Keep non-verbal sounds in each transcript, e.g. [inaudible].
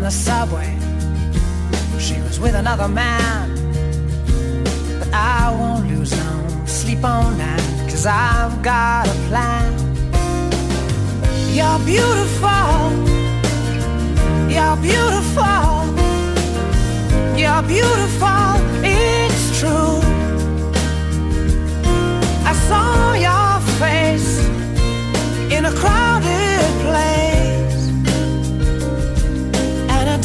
on the subway. She was with another man. But I won't lose no sleep on that, cause I've got a plan. You're beautiful. You're beautiful. You're beautiful. It's true. I saw your face in a crowd.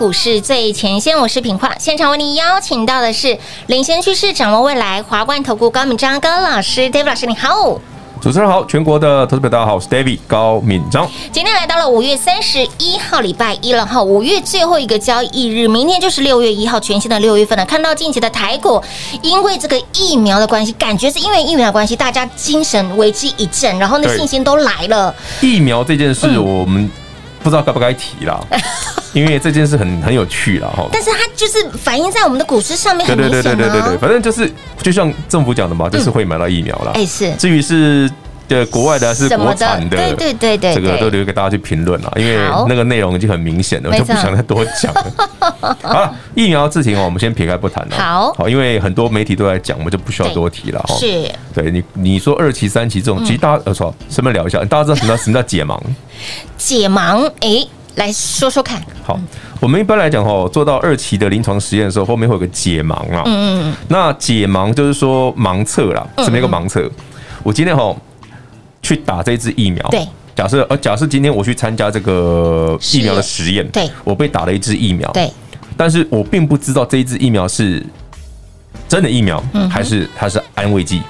股市最前线，我是品化，现场为您邀请到的是领先趋势、掌握未来华冠投顾高敏章高老师，David 老师你好，主持人好，全国的投资者大家好，我是 David 高敏章。今天来到了五月三十一号礼拜一了哈，五月最后一个交易日，明天就是六月一号，全新的六月份了。看到近期的台股，因为这个疫苗的关系，感觉是因为疫苗的关系，大家精神为之一振，然后那信心都来了。[laughs] 疫苗这件事，我们不知道该不该提啦。[laughs] [laughs] 嗯因为这件事很很有趣了哈，但是它就是反映在我们的股市上面，对对对对对对对，反正就是就像政府讲的嘛，就是会买到疫苗了。哎是，至于是的国外的还是国产的，对对对对，这个都留给大家去评论了，因为那个内容已经很明显了，我就不想再多讲了。[laughs] 好，疫苗事情哦，我们先撇开不谈了。好，好，因为很多媒体都在讲，我们就不需要多提了哈。是，对你你说二期三期这种，其实大家呃说，顺便聊一下，大家知道什么叫什么叫解盲？[laughs] 解盲，哎。来说说看。好，我们一般来讲哈，做到二期的临床实验的时候，后面会有个解盲啊。嗯嗯。那解盲就是说盲测啦，什么一个盲测？我今天哈去打这支疫苗。对。假设呃，假设今天我去参加这个疫苗的实验。对。我被打了一支疫苗。对。但是我并不知道这一支疫苗是真的疫苗，还是它是安慰剂。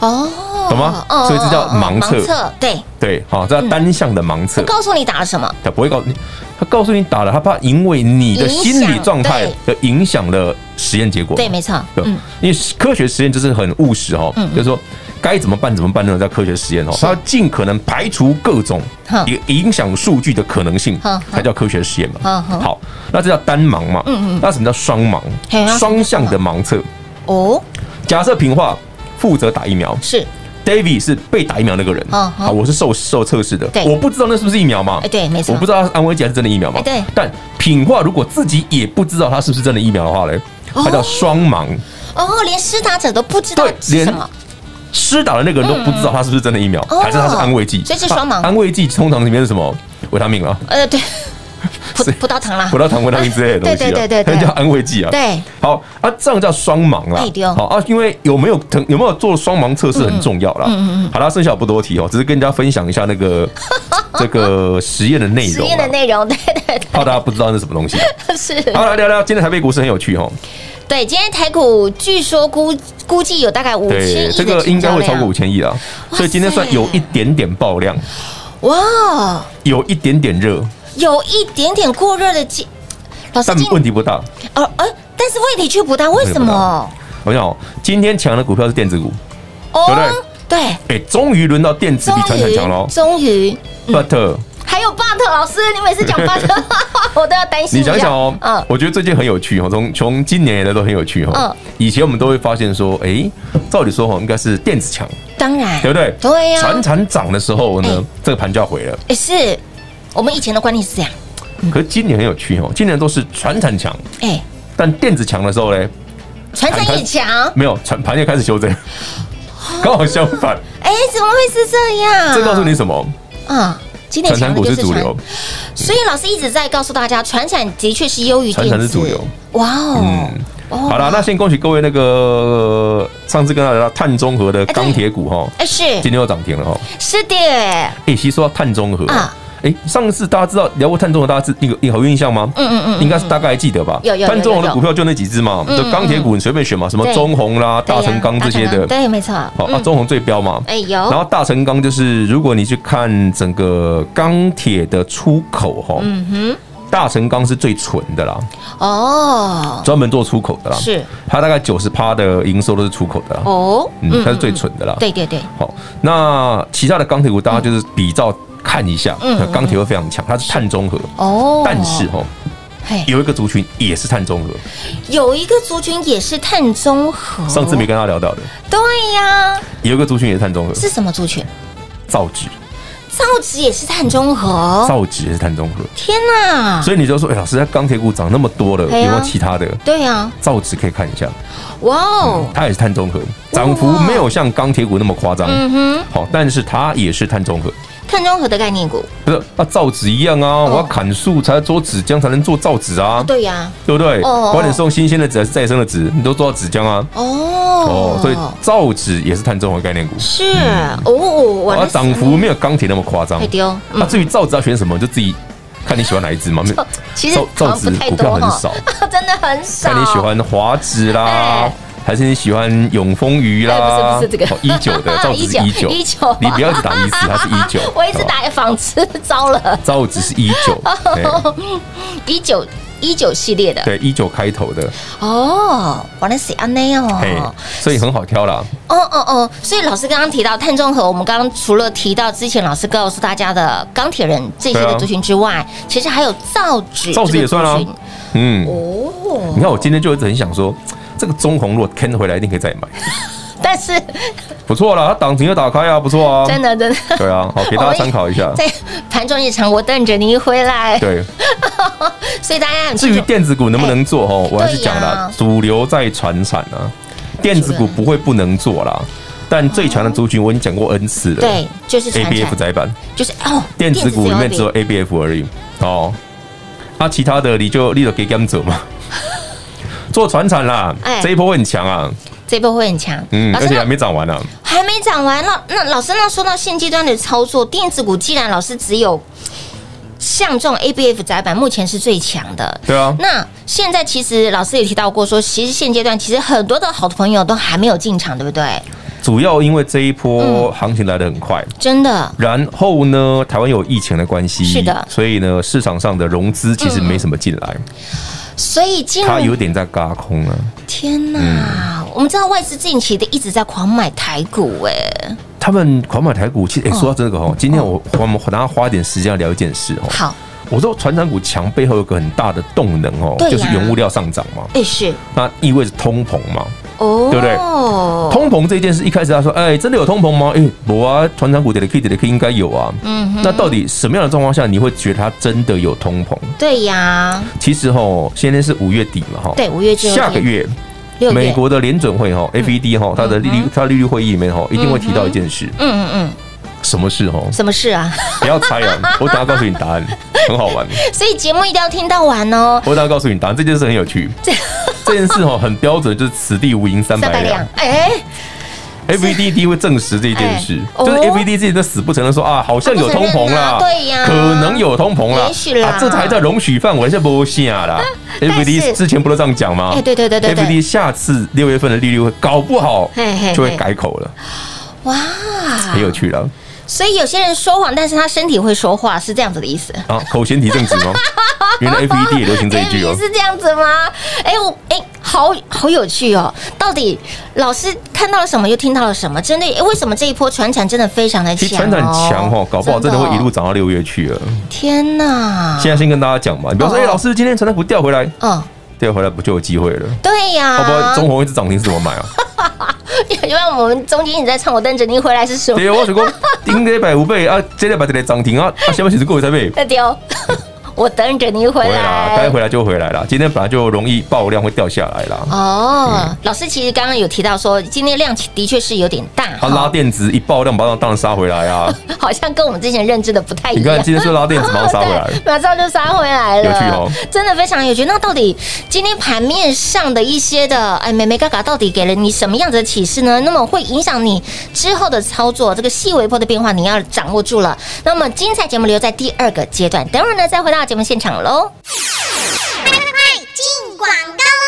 哦。懂吗？所以这叫盲测。对对，好，这叫单向的盲测。告诉你打了什么？他不会告诉你，他告诉你打了，他怕因为你的心理状态的影响了实验结果。对，没错。对，因为科学实验就是很务实哈，就是说该怎么办怎么办那种叫科学实验哦，他要尽可能排除各种影响数据的可能性，才叫科学实验嘛。好，那这叫单盲嘛？嗯嗯。那什么叫双盲？双向的盲测。哦。假设平化负责打疫苗是。David 是被打疫苗那个人，好，我是受受测试的，我不知道那是不是疫苗嘛？对，没错，我不知道安慰剂还是真的疫苗嘛？对，但品化如果自己也不知道它是不是真的疫苗的话嘞，它叫双盲。哦，连施打者都不知道是什么，施打的那个人都不知道他是不是真的疫苗，还是他是安慰剂？所以是双盲。安慰剂通常里面是什么？维他命啊？呃，对。葡葡萄糖啦，葡萄糖、维他命之类的东西，对对对对，那叫安慰剂啊。对，好啊，这样叫双盲啦。好啊，因为有没有疼有没有做双盲测试很重要啦。嗯嗯好啦，剩下我不多提哦，只是跟大家分享一下那个 [laughs] 这个实验的内容。实验的内容，对对，怕大家不知道那是什么东西。[laughs] 是。好，来聊聊今天台北股市很有趣哦。对，今天台股据说估估计有大概五千亿，这个应该会超过五千亿啊。所以今天算有一点点爆量。哇，有一点点热。有一点点过热的机，老师，但问题不大。呃呃，但是问题却不大，为什么？我想，今天强的股票是电子股，对不对？对。哎，终于轮到电子比传产强了。终于。But 还有 But 老师，你每次讲 But，我都要担心。你想想哦，嗯，我觉得最近很有趣哦，从从今年以来都很有趣哦。嗯。以前我们都会发现说，哎，照理说哈，应该是电子强，当然，对不对？对呀。传产涨的时候呢，这个盘就要毁了。哎，是。我们以前的观念是这样，可是今年很有趣哦，今年都是传产强，哎，但电子强的时候呢，传产也强，没有，传盘也开始修正，刚好相反，哎，怎么会是这样？这告诉你什么？啊，今年传产股是主流，所以老师一直在告诉大家，传产的确是优于电子，传产是主流，哇哦，好了，那先恭喜各位那个上次跟大家碳中和的钢铁股哈，哎是，今天又涨停了哈，是的，哎，其实说到碳中和啊。哎，上次大家知道聊过碳中和，大家知那个你有印象吗？嗯嗯嗯，应该是大概还记得吧。有有碳中和的股票就那几只嘛，就钢铁股你随便选嘛，什么中红啦、大成钢这些的。对，没错。好啊，中红最标嘛。哎有。然后大成钢就是，如果你去看整个钢铁的出口哈，嗯哼，大成钢是最纯的啦。哦。专门做出口的啦。是。它大概九十趴的营收都是出口的啦。哦。嗯，它是最纯的啦。对对对。好，那其他的钢铁股大家就是比照。看一下，钢铁会非常强，它是碳中和哦。但是哦，有一个族群也是碳中和，有一个族群也是碳中和。上次没跟他聊到的，对呀，有一个族群也是碳中和，是什么族群？造纸，造纸也是碳中和，造纸也是碳中和。天哪！所以你就说，哎，老师，钢铁股涨那么多了，有没有其他的？对呀，造纸可以看一下。哇哦，它也是碳中和，涨幅没有像钢铁股那么夸张。嗯哼，好，但是它也是碳中和。碳中和的概念股不是啊，造纸一样啊，我要砍树才做纸浆，才能做造纸啊。对呀，对不对？哦，管你是用新鲜的纸还是再生的纸，你都做到纸浆啊。哦哦，所以造纸也是碳中和概念股。是哦，我涨幅没有钢铁那么夸张。丢。那至于造纸要选什么，就自己看你喜欢哪一支嘛。其实造纸股票很少，[laughs] 真的很少。看你喜欢华纸啦。还是你喜欢永丰鱼啦？不是不是这个一九的 [laughs] 造纸是一九一九，你不要打一四，它是一九。[laughs] 我一直打纺织，糟了。造纸是一九，[laughs] 一九一九系列的，对，一九开头的。哦，原来是安内哦，所以很好挑啦。哦哦哦，所以老师刚刚提到碳中和，我们刚刚除了提到之前老师告诉大家的钢铁人这些的族群之外，其实还有造纸，造纸也算啊。嗯哦，你看我今天就一直很想说。这个中红如果坑回来，一定可以再买。[laughs] 但是不错了，它档停又打开啊，不错啊，真的真的。对啊，好，给大家参考一下。在盘中一场，我等着你回来。对，[laughs] 所以大家很至于电子股能不能做哦，我还是讲了，主流在传产啊，电子股不会不能做啦。但最强的族群我已经讲过 N 次了，对，就是 A B F 载板，就是哦，电子股里面只有 A B F 而已哦。那其他的你就你就给他们走嘛。[laughs] 做船产啦，哎，这一波会很强啊，这一波会很强，嗯，而且还没涨完呢，还没涨完那。那老师，那说到现阶段的操作，电子股既然老师只有像这种 ABF 窄板目前是最强的，对啊。那现在其实老师也提到过，说其实现阶段其实很多的好朋友都还没有进场，对不对？主要因为这一波行情来得很快，真的。然后呢，台湾有疫情的关系，是的，所以呢，市场上的融资其实没什么进来。所以今他有点在嘎空了。天哪！嗯、我们知道外资近期的一直在狂买台股，哎，他们狂买台股，其实哎，说到这个哦，今天我我们大家花一点时间要聊一件事哦。好。我说，船长股强背后有个很大的动能哦，就是原物料上涨嘛。哎，是。那意味着通膨嘛？哦，对不对？通膨这件事，一开始他说，哎，真的有通膨吗？哎，我啊，船长股跌的 K 跌的 K 应该有啊。嗯。那到底什么样的状况下你会觉得它真的有通膨？对呀。其实哈，现在是五月底嘛哈。对，五月底。下个月，美国的联准会哈，FED 哈，它的利率，它利率会议里面哈，一定会提到一件事。嗯嗯嗯。什么事哦？什么事啊？不要猜啊！[laughs] 我等下告诉你答案，很好玩。所以节目一定要听到完哦。我等下告诉你答案，这件事很有趣。这 [laughs] 这件事哦，很标准，就是此地无银三百两。哎，FED 一定会证实这件事，就是 FED 自己都死不承认说啊，好像有通膨啦，对呀，可能有通膨啦，也许啦，这才在容许范围，是不下啦。[laughs] FED 之前不都这样讲吗？哎，对对对对，FED 下次六月份的利率会搞不好就会改口了。哇，很有趣了。所以有些人说谎，但是他身体会说话，是这样子的意思啊？口嫌体正直吗？[laughs] 原来 FED 也流行这一句哦，是这样子吗？哎，我哎，好好有趣哦！到底老师看到了什么，又听到了什么？真的，为什么这一波传产真的非常的强？传产强哦，搞不好真的会一路涨到六月去了。天哪！现在先跟大家讲嘛，你比如说，哎，老师今天传产不调回来，嗯，调回来不就有机会了？对呀，好不好？中红一直涨停是怎么买啊？[laughs] [laughs] 因为我们中间一直在唱，我等着你回来是什么？对，我是讲 [laughs] 顶个一百五倍啊，这礼拜这个涨停啊，啊，下面其实过会才倍。[laughs] 丢。我等着你回来，该回来就回来了。今天本来就容易爆量会掉下来了。哦，老师其实刚刚有提到说，今天量的确是有点大。他拉电子一爆量，马上当然杀回来啊。[laughs] 好像跟我们之前认知的不太一样。你看今天是拉电子，马上杀回来，[laughs] 马上就杀回来了。有趣哦，真的非常有趣。那到底今天盘面上的一些的哎，美美嘎嘎到底给了你什么样子的启示呢？那么会影响你之后的操作，这个细微波的变化你要掌握住了。那么精彩节目留在第二个阶段，等会儿呢再回到节目现场喽。快快快进广告！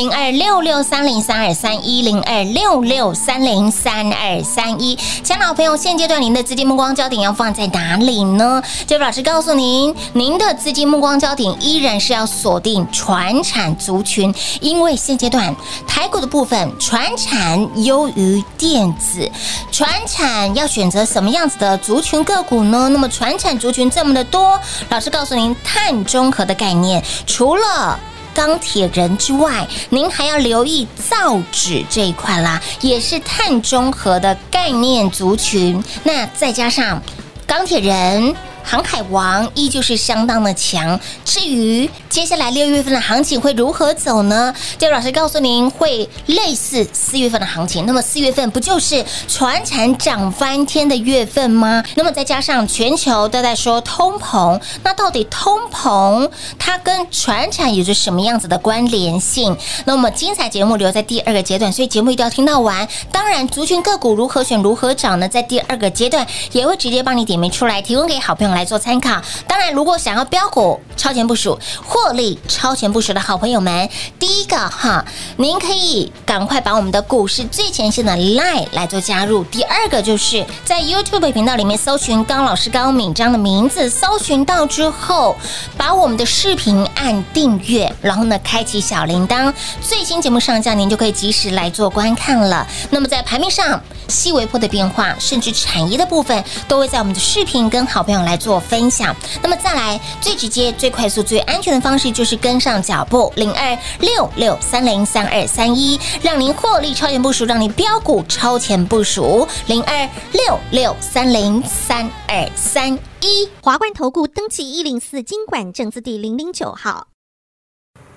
零二六六三零三二三一零二六六三零三二三一，亲爱的朋友，现阶段您的资金目光焦点要放在哪里呢？这位老师告诉您，您的资金目光焦点依然是要锁定传产族群，因为现阶段台股的部分传产优于电子，传产要选择什么样子的族群个股呢？那么传产族群这么的多，老师告诉您，碳中和的概念，除了钢铁人之外，您还要留意造纸这一块啦，也是碳中和的概念族群。那再加上钢铁人。航海王依旧是相当的强。至于接下来六月份的行情会如何走呢？这位老师告诉您，会类似四月份的行情。那么四月份不就是船产涨翻天的月份吗？那么再加上全球都在说通膨，那到底通膨它跟船产有着什么样子的关联性？那么精彩节目留在第二个阶段，所以节目一定要听到完。当然，族群个股如何选、如何涨呢？在第二个阶段也会直接帮你点名出来，提供给好朋友来做参考。当然，如果想要标股超前部署、获利超前部署的好朋友们，第一个哈，您可以赶快把我们的股市最前线的 LINE 来做加入。第二个就是在 YouTube 频道里面搜寻高老师高敏章的名字，搜寻到之后，把我们的视频按订阅，然后呢，开启小铃铛，最新节目上架，您就可以及时来做观看了。那么在盘面上细微波的变化，甚至产业的部分，都会在我们的视频跟好朋友来做分享。那么再来，最直接、最快速、最安全的方式就是跟上脚步，零二六六三零三二三一，让您获利超前部署，让您标股超前部署，零二六六三零三二三一。华冠投顾登记一零四金管证字第零零九号，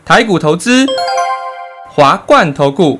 台股投资，华冠投顾。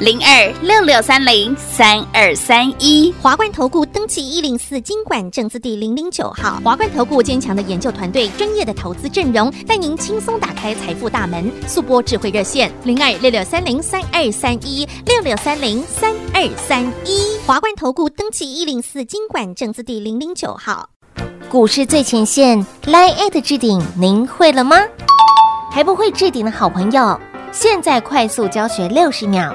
零二六六三零三二三一。华冠投顾登记一零四经管证字第零零九号。华冠投顾坚强的研究团队，专业的投资阵容，带您轻松打开财富大门。速播智慧热线零二六六三零三二三一六六三零三二三一。华冠投顾登记一零四经管证字第零零九号。股市最前线，Line@ 置顶，您会了吗？还不会置顶的好朋友，现在快速教学六十秒。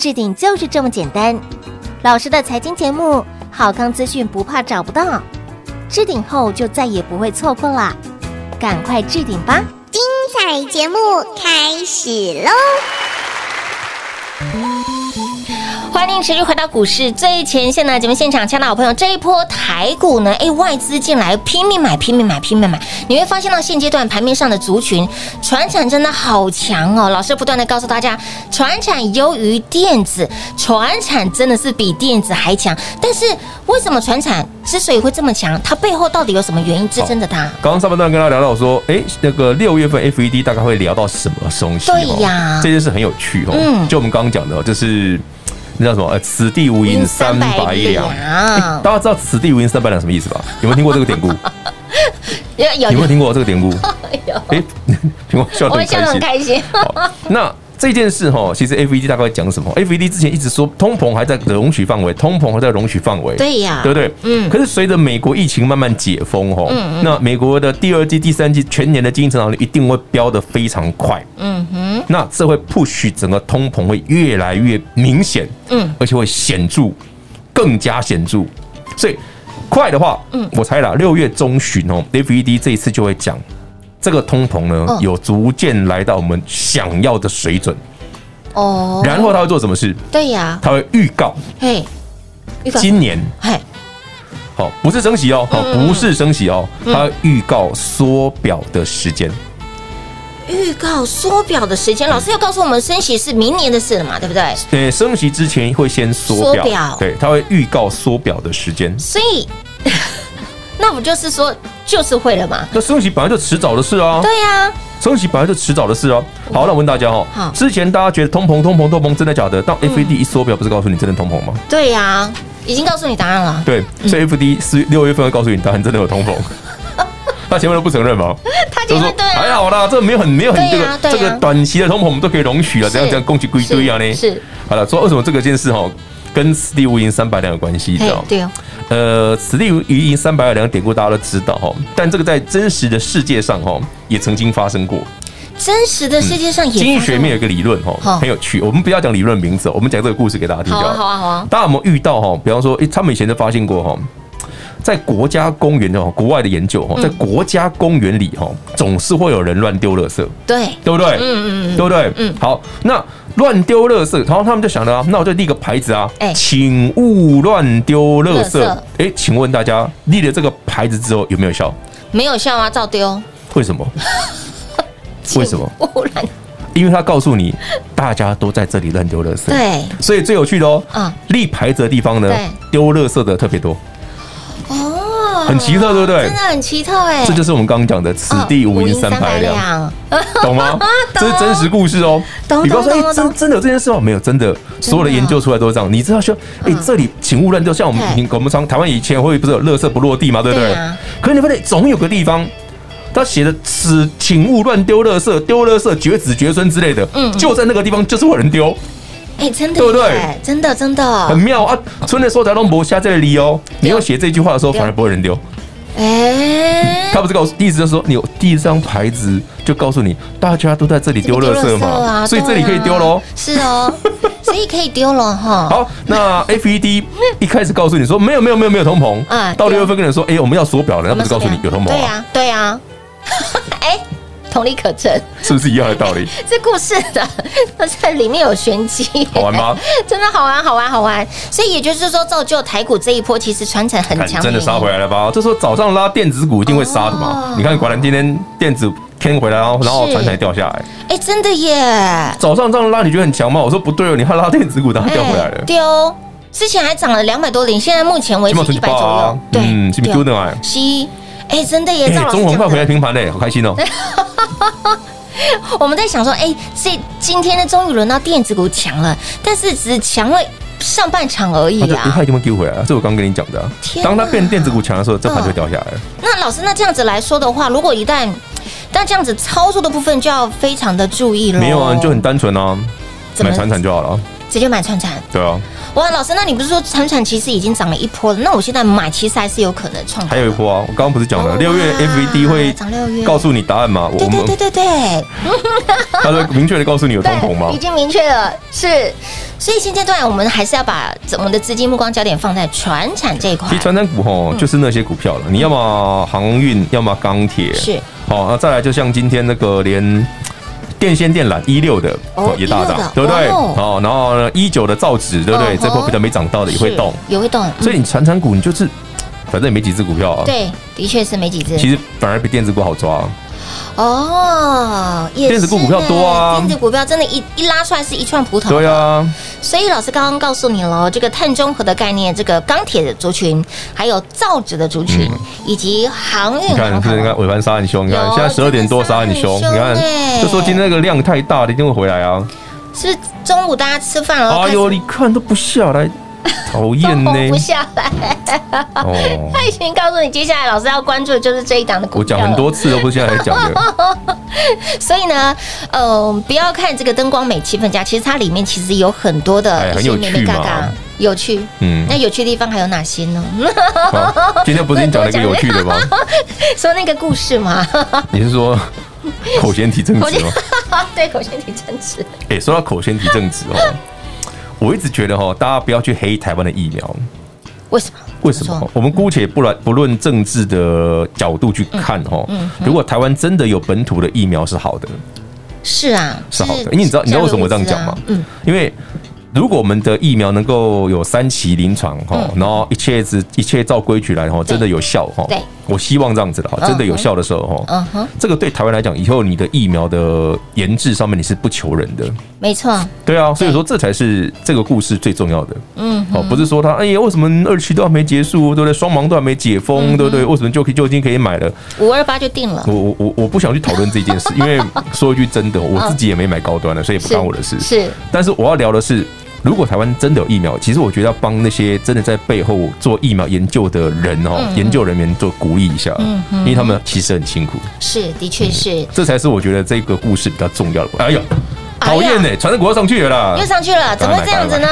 置顶就是这么简单，老师的财经节目，好康资讯不怕找不到，置顶后就再也不会错过啦，赶快置顶吧！精彩节目开始喽！欢迎持续回到股市最前线的节目现场，亲爱的好朋友，这一波台股呢，哎，外资进来拼命买，拼命买，拼命买。你会发现到现阶段盘面上的族群，船产真的好强哦。老师不断的告诉大家，船产优于电子，船产真的是比电子还强。但是为什么船产之所以会这么强，它背后到底有什么原因支撑着它？刚刚上半段跟大家聊到说，哎，那个六月份 FED 大概会聊到什么东西？对呀，这件事很有趣哦。嗯，就我们刚刚讲的，就是。那叫什么？呃，此地无银三百两。大家知道“此地无银三百两”什么意思吧？有没有听过这个典故？[laughs] 有有。有没有听过这个典故？[laughs] 有。哎，[laughs] 听过笑得很开心。我笑得很开心。好，那。这件事哈，其实 FED 大概讲什么？FED 之前一直说通膨还在容许范围，通膨还在容许范围。对呀，对不对？嗯。可是随着美国疫情慢慢解封哈，嗯，那美国的第二季、第三季全年的经济成长率一定会飙得非常快。嗯哼。那这会 push 整个通膨会越来越明显，嗯，而且会显著，更加显著。所以快的话，嗯，我猜啦，六月中旬哦，FED 这一次就会讲。这个通膨呢，有逐渐来到我们想要的水准哦。然后他会做什么事？对呀，他会预告，嘿，今年，嘿，好，不是升息哦，好，不是升息哦，他会预告缩表的时间。预告缩表的时间，老师要告诉我们，升息是明年的事了嘛？对不对？对，升息之前会先缩表，对，他会预告缩表的时间。所以。那不就是说，就是会了嘛？那升息本来就迟早的事啊。对呀，升息本来就迟早的事啊。好，那我问大家哦，之前大家觉得通膨、通膨、通膨真的假的？到 FED 一缩表，不是告诉你真的通膨吗？对呀，已经告诉你答案了。对，所以 FED 是六月份会告诉你答案，真的有通膨。[laughs] 他前面都不承认吗？[laughs] 他就说还好啦，这没有很没有很这个这个短期的通膨我们都可以容许了，这样这样供给归堆啊呢？是。好了，说为什么这个件事哈？跟此地无银三百两有关系，知道？对哦。呃，此地无银三百两典故大家都知道哈，但这个在真实的世界上哈也曾经发生过。真实的世界上也。经济学里面有一个理论哈，很有趣。我们不要讲理论名字，我们讲这个故事给大家听。好啊，好啊，好啊。大家有没有遇到哈？比方说，诶，他们以前就发现过哈，在国家公园的国外的研究哈，在国家公园里哈，总是会有人乱丢垃圾。对，对不对？嗯嗯嗯，对不对？嗯。好，那。乱丢垃圾，然后他们就想了啊，那我就立个牌子啊，请勿乱丢垃圾。哎，请问大家立了这个牌子之后有没有效？没有效啊，照丢。为什么？[laughs] 为什么？不然，因为他告诉你，大家都在这里乱丢垃圾。对，所以最有趣的哦，啊，立牌子的地方呢，丢垃圾的特别多。很奇特，对不对？真的很奇特哎！这就是我们刚刚讲的“此地无银三百两”，[laughs] 懂吗？这是真实故事哦。你不要说，哎，真真的有这件事吗？没有，真的，所有的研究出来都是这样。你知道说，哎，这里请勿乱丢。像我们，我们常台湾以前会不是有垃圾不落地嘛？对不对？可是你发现总有个地方，他写的“此请勿乱丢垃圾，丢垃圾绝子绝孙”之类的，嗯，就在那个地方，就是有人丢。哎，真的，对不对？真的，真的，很妙啊！春的时候才弄不下这里哦。你要写这句话的时候，反而不会人丢。哎，他不是告诉，意思就是说，你有第一张牌子就告诉你，大家都在这里丢垃圾嘛，所以这里可以丢喽。是哦，[laughs] 所以可以丢了哈。好，那 FED 一开始告诉你说，没有，没有，没有，没有通膨。啊，到六月份跟你说，哎，我们要缩表了，他不是告诉你有通膨？对呀，对呀。哎。同理可证，是不是一样的道理？[laughs] 是故事的，它在里面有玄机，好玩吗？[laughs] 真的好玩，好玩，好玩。所以也就是说，造就台股这一波其实传承很强，真的杀回来了吧？这时候早上拉电子股一定会杀的嘛？哦、你看，果然今天电子天回来，然后然后传承掉下来。哎，真的耶！早上这样拉，你觉得很强吗？我说不对哦，你看拉电子股，然后掉回来了。丢，之前还涨了两百多点，现在目前为止一百左右。对，嗯，是不是丢的嘛？是，哎，真的耶！中红快回来平盘嘞，好开心哦。[laughs] [laughs] 我们在想说，哎，这今天呢，终于轮到电子股强了，但是只强了上半场而已啊！它一定会丢回来啊！这我刚跟你讲的，当它变电子股强的时候，这盘就掉下来了。那老师，那这样子来说的话，如果一旦，但这样子操作的部分就要非常的注意了。没有啊，你就很单纯啊，买传产就好了，直接买传产。对啊。哇，老师，那你不是说传产其实已经涨了一波了？那我现在买其实还是有可能创。还有一波啊！我刚刚不是讲了，六月 FVD 会涨六月，告诉你答案吗？对对对对对。[laughs] 他说明确的告诉你有通膨吗？已经明确了，是。所以现阶段我们还是要把我们的资金目光焦点放在传产这一块。其实传产股吼，就是那些股票了。你要么航运，要么钢铁。是。好，那再来就像今天那个连。电线电缆一六的也大涨，对不对？哦，然后呢，一九的造纸，对不对？这波比较没涨到的也会动，也会动。所以你传产股，你就是反正也没几只股票啊。对，的确是没几只。其实反而比电子股好抓。哦，电子股股票多啊，电子股票真的，一一拉出来是一串葡萄。对啊，所以老师刚刚告诉你了，这个碳中和的概念，这个钢铁的族群，还有造纸的族群，以及航运。你看，你看尾盘杀很凶，你看现在十二点多杀很凶，你看，就说今天那个量太大了，一定会回来啊。是中午大家吃饭了？哎呦，你看都不下来。[laughs] 讨厌呢，不下来。哦，他已经告诉你，接下来老师要关注的就是这一档的股票。我讲很多次，都不是现在来讲的。[laughs] 所以呢，嗯，不要看这个灯光美、气氛佳，其实它里面其实有很多的很有趣嘛，有趣。嗯，那有趣的地方还有哪些呢？今天不是你讲了一个 [laughs] 有趣的吗？说那个故事吗？你是说口嫌体正直吗？对，口嫌体正直。哎，说到口嫌体正直哦。我一直觉得哈，大家不要去黑台湾的疫苗。为什么？为什么？我们姑且不论不论政治的角度去看哈，如果台湾真的有本土的疫苗是好的，是啊，是好的。因为你知道你知道为什么我这样讲吗？嗯，因为。如果我们的疫苗能够有三期临床哈，然后一切是一切照规矩来哈，真的有效哈。对，我希望这样子的哈，真的有效的时候哈，嗯哼，这个对台湾来讲，以后你的疫苗的研制上面你是不求人的，没错。对啊，所以说这才是这个故事最重要的。嗯，好，不是说他哎呀，为什么二期都还没结束，对不对？双盲都还没解封，对不对？为什么就可以就已经可以买了？五二八就定了。我我我我不想去讨论这件事，因为说一句真的，我自己也没买高端的，所以不关我的事。是，但是我要聊的是。如果台湾真的有疫苗，其实我觉得要帮那些真的在背后做疫苗研究的人哦，研究人员做鼓励一下，嗯，因为他们其实很辛苦。是，的确是，这才是我觉得这个故事比较重要的。哎呦，讨厌呢，传产股要上去了啦，又上去了，怎么会这样子呢？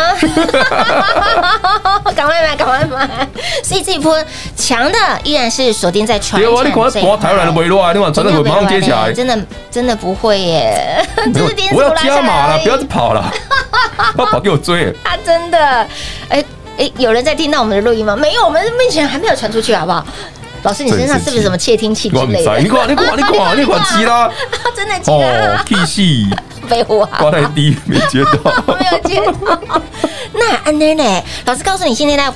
[laughs] 赶快买，赶快买！所以这一波强的依然是锁定在传产这一块。台湾的微弱啊，你往传产股马上接起来，真的真的不会耶，我要加码了，不要再跑了。[laughs] 他跑给我追，他真的，哎哎，有人在听到我们的录音吗？没有，我们目前还没有传出去，好不好？老师，你身上是不是什么窃听器之类的？你管你管你管你管机 [laughs] 啦！真的机啦！气息被我挂太低，没接到，[laughs] 没有接到。那安妮呢？老师告诉你，现在在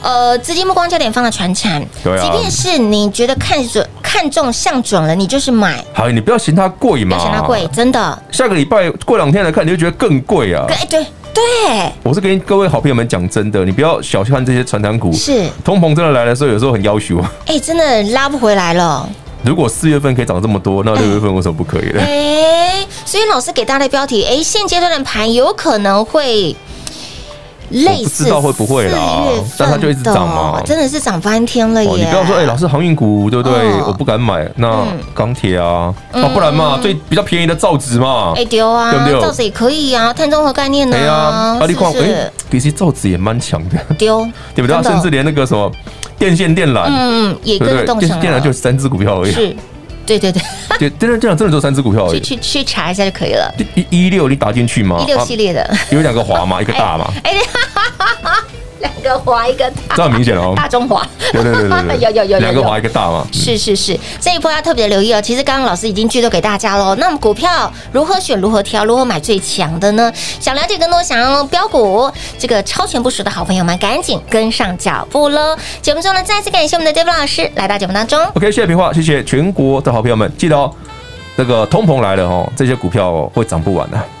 呃，资金目光焦点放在传产，对啊。即便是你觉得看准、看中、相准了，你就是买。好，你不要嫌它贵嘛，不要嫌它贵，真的。下个礼拜过两天来看，你就觉得更贵啊！哎，对对，我是跟各位好朋友们讲真的，你不要小看这些传产股，是通膨真的来的时候，有时候很要求啊。哎，真的拉不回来了。如果四月份可以涨这么多，那六月份为什么不可以呢？哎，所以老师给大家的标题，哎，现阶段的盘有可能会。类似不知道会不会啦，但它就一直涨嘛，真的是涨翻天了耶！你不要说，哎，老师航运股对不对？我不敢买。那钢铁啊，哦，不然嘛，最比较便宜的造纸嘛，哎丢啊，对不对？造纸也可以啊，碳中和概念呢？对啊，阿力矿哎，其实造纸也蛮强的，丢 [laughs] 对不对？甚至连那个什么电线电缆，嗯，也跟着动。电线电缆就三只股票而已，是，对对对，对，[laughs] 真的这样真的就三只股票而已。去去去查一下就可以了。一一六你打进去吗？一六系列的有两个华嘛，一个大嘛。哎。[laughs] 两个华一个大，这很明显哦。大中华，对对对对对，[laughs] 有有有有两个华一个大嘛。是是是，这一波要特别的留意哦。其实刚刚老师已经剧透给大家喽。那么股票如何选、如何挑、如何买最强的呢？想了解更多，想要标股这个超前部署的好朋友们，赶紧跟上脚步喽！节目中呢，再次感谢我们的 David 老师来到节目当中。OK，谢谢平话，谢谢全国的好朋友们，记得哦，这个通膨来了哦，这些股票会涨不完的。零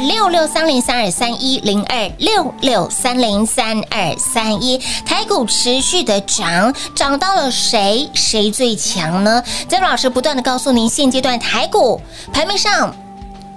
六六三零三二三一零二六六三零三二三一，台股持续的涨，涨到了谁？谁最强呢？曾老师不断的告诉您，现阶段台股盘面上。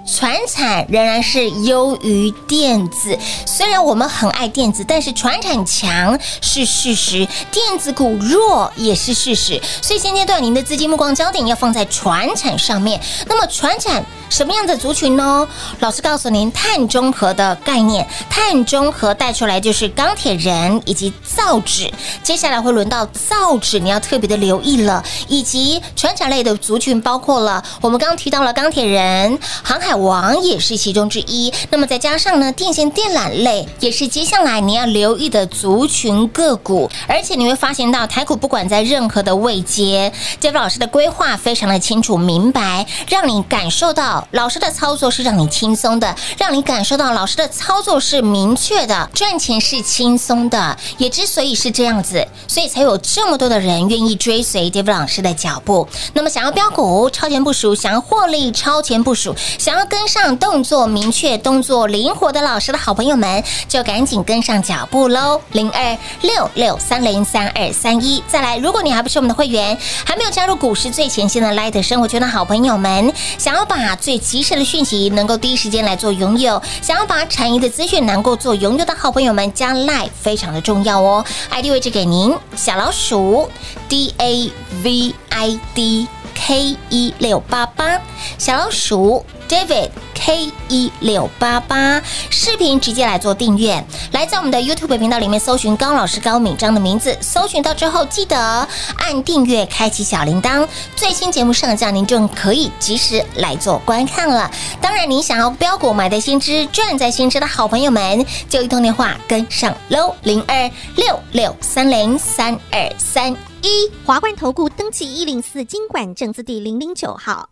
传产仍然是优于电子，虽然我们很爱电子，但是传产强是事实，电子股弱也是事实。所以现阶段您的资金目光焦点要放在传产上面。那么传产什么样的族群呢？老师告诉您，碳中和的概念，碳中和带出来就是钢铁人以及造纸。接下来会轮到造纸，你要特别的留意了。以及传产类的族群包括了我们刚刚提到了钢铁人、航海。王也是其中之一，那么再加上呢，电线电缆类也是接下来你要留意的族群个股，而且你会发现到台股不管在任何的位阶杰夫老师的规划非常的清楚明白，让你感受到老师的操作是让你轻松的，让你感受到老师的操作是明确的，赚钱是轻松的，也之所以是这样子，所以才有这么多的人愿意追随杰夫老师的脚步。那么想要标股超前部署，想要获利超前部署，想要跟上动作明确、动作灵活的老师的好朋友们，就赶紧跟上脚步喽！零二六六三零三二三一，再来，如果你还不是我们的会员，还没有加入股市最前线的 Light 生活圈的好朋友们，想要把最及时的讯息能够第一时间来做拥有，想要把产业的资讯能够做拥有的好朋友们，加 Light 非常的重要哦！ID 位置给您，小老鼠 D A V I D K 一六八八，小老鼠。David K 一六八八，视频直接来做订阅，来在我们的 YouTube 频道里面搜寻高老师高敏章的名字，搜寻到之后记得按订阅，开启小铃铛，最新节目上架您就可以及时来做观看了。当然，您想要标股买在先知，赚在先知的好朋友们，就一通电话跟上喽，零二六六三零三二三一，华冠投顾登记一零四金管证字第零零九号。